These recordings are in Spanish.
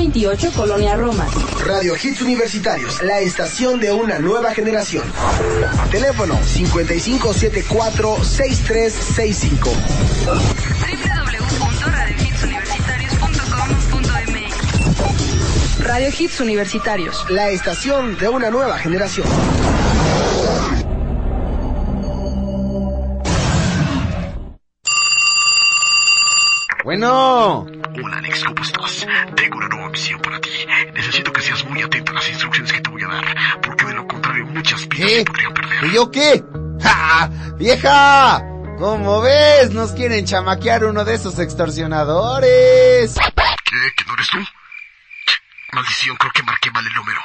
228, Colonia Roma. Radio Hits Universitarios, la estación de una nueva generación. Teléfono 5574-6365. www.radiohitsuniversitarios.com.mx Radio Hits Universitarios, la estación de una nueva generación. Bueno. Hola Alex, ¿cómo estás? Tengo una nueva misión para ti. Necesito que seas muy atento a las instrucciones que te voy a dar, porque de lo contrario muchas vidas ¿Qué? se podrían perder. ¿Y yo qué? ¡Ja! ¡Vieja! ¿Cómo ves? Nos quieren chamaquear uno de esos extorsionadores. ¿Qué? ¿Que no eres tú? Maldición, creo que marqué mal el número.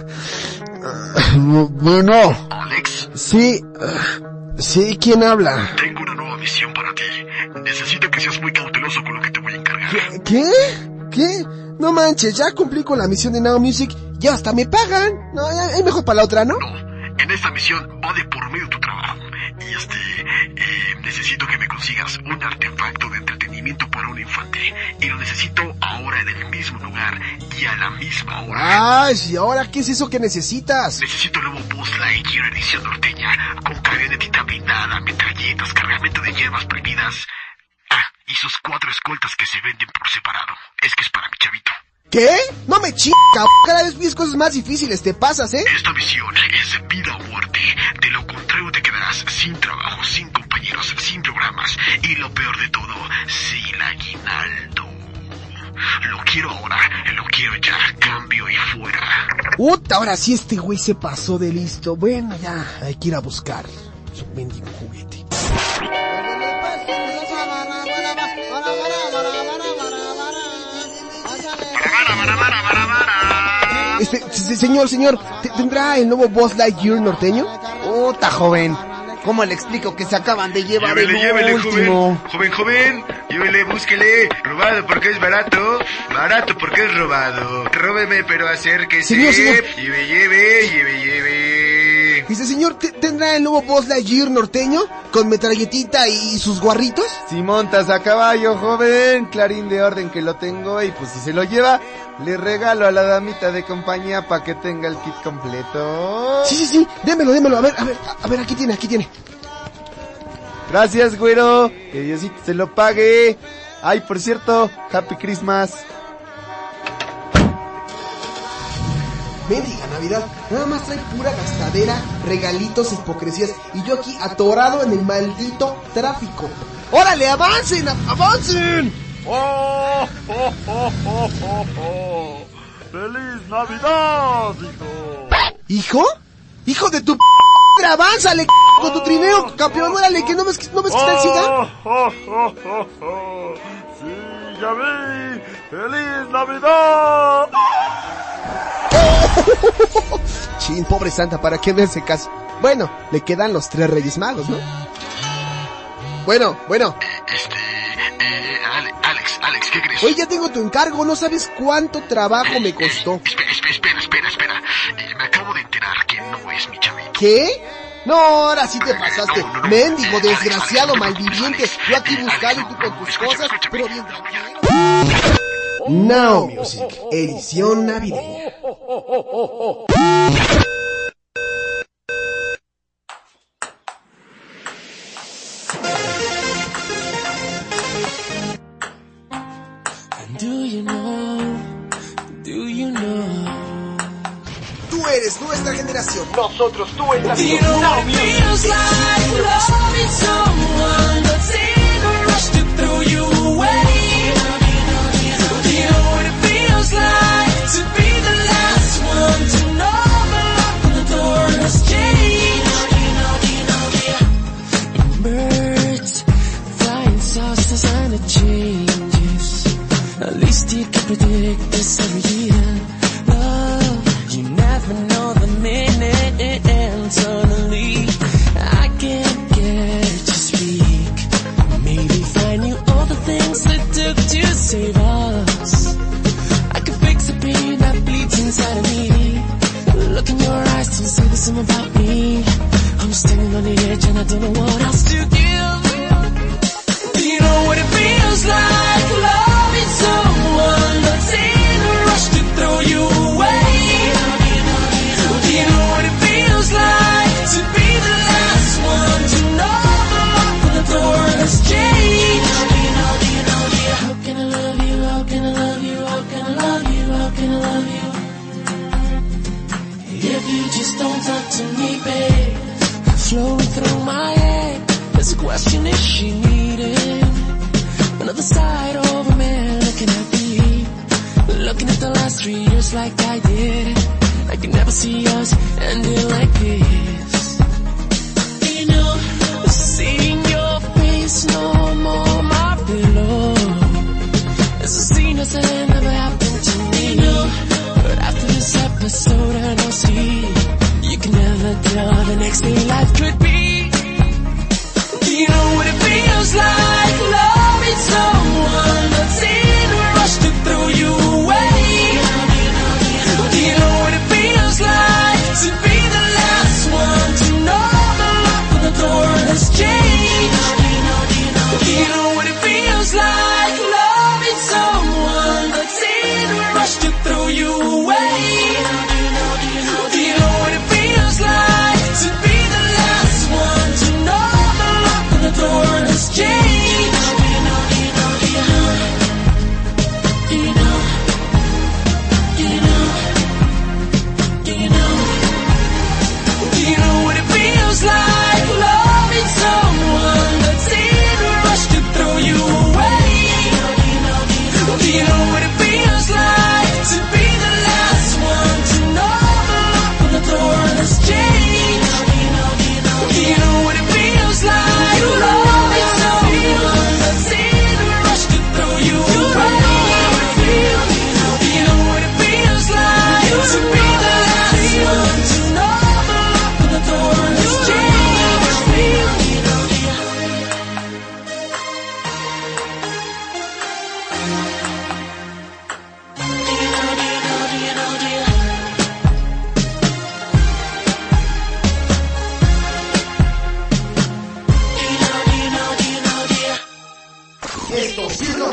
Bueno, Alex, sí, sí, ¿quién habla? tengo una nueva misión para ti. Necesito que seas muy cauteloso con lo que te voy a encargar. ¿Qué? ¿Qué? No manches, ya cumplí con la misión de Now Music, ya hasta me pagan. No, es mejor para la otra, ¿no? No, en esta misión va de por medio tu trabajo. Y este, eh, necesito que me consigas un artefacto la misma hora. Ay, ¿y ahora qué es eso que necesitas? Necesito el nuevo Buzz Lightyear edición norteña, con camionetita blindada, metralletas, cargamento de hierbas prohibidas. Ah, y sus cuatro escoltas que se venden por separado. Es que es para mi chavito. ¿Qué? No me chinga, cada vez pides cosas más difíciles, te pasas, ¿eh? Esta misión es vida o muerte. De lo contrario te quedarás sin trabajo, sin compañeros, sin programas. Y lo peor de todo, sin aguinaldo. Lo quiero ahora, lo quiero ya, cambio y fuera. Puta, ahora sí este güey se pasó de listo. Bueno, ya, hay que ir a buscar su mendigo juguete. Este, se- señor, señor, ¿te- ¿tendrá el nuevo Boss Lightyear norteño? Puta, joven. ¿Cómo le explico que se acaban de llevar Llévele, el llévele, último? joven. Joven, joven. Llévele, búsquele. Robado porque es barato. Barato porque es robado. Róbeme, pero acérquese. Señor, señor. Lleve, lleve, lleve, lleve. Dice, señor, ¿te- ¿tendrá el nuevo Boss Lightyear norteño? Con metralletita y sus guarritos? Si montas a caballo, joven, clarín de orden que lo tengo y pues si se lo lleva, le regalo a la damita de compañía para que tenga el kit completo. Sí, sí, sí, démelo, démelo. A ver, a ver, a ver, aquí tiene, aquí tiene. Gracias, güero. Que Diosito se lo pague. Ay, por cierto, Happy Christmas. Mendiga Navidad, nada más trae pura gastadera, regalitos, hipocresías y yo aquí atorado en el maldito tráfico. ¡Órale, avancen, avancen! ¡Oh, oh, oh, oh, oh, oh! ¡Feliz Navidad, hijo! ¿Hijo? ¡Hijo de tu p avánzale, c con tu trineo, campeón! ¡Órale, que no ves, no ves que está! ¡Oh, oh, oh, oh, oh! ¡Sí, ya vi! ¡Feliz Navidad! Chin, pobre santa, ¿para qué me hace caso? Bueno, le quedan los tres reyes magos, ¿no? Bueno, bueno. Este, eh, Ale- Alex, Alex, ¿qué crees? Oye, ya tengo tu encargo, no sabes cuánto trabajo me costó. Espera, espera, espera, espera, espera. Eh, me acabo de enterar que no es mi chavito. ¿Qué? No, ahora sí te pasaste. No, no, no. Mendigo, desgraciado, malviviente. Yo aquí Alex. buscando y tú con tus cosas, pero bien. Now Music, edición navideña. Do you know? Do you know? Tú eres nuestra generación. Nosotros tú estás Do you something about me. I'm standing on the edge and I don't know what else to give. Do you know what it feels like? through my head. There's a question, is she needing another side of a man looking at me? Looking at the last three years like I did. I could never see us ending like this.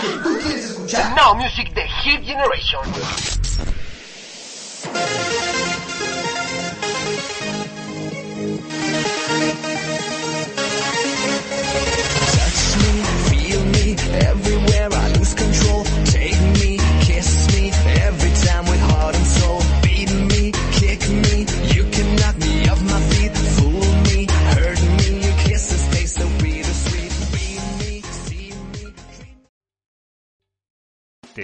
que tú quieres escuchar. Now Music de Hit Generation.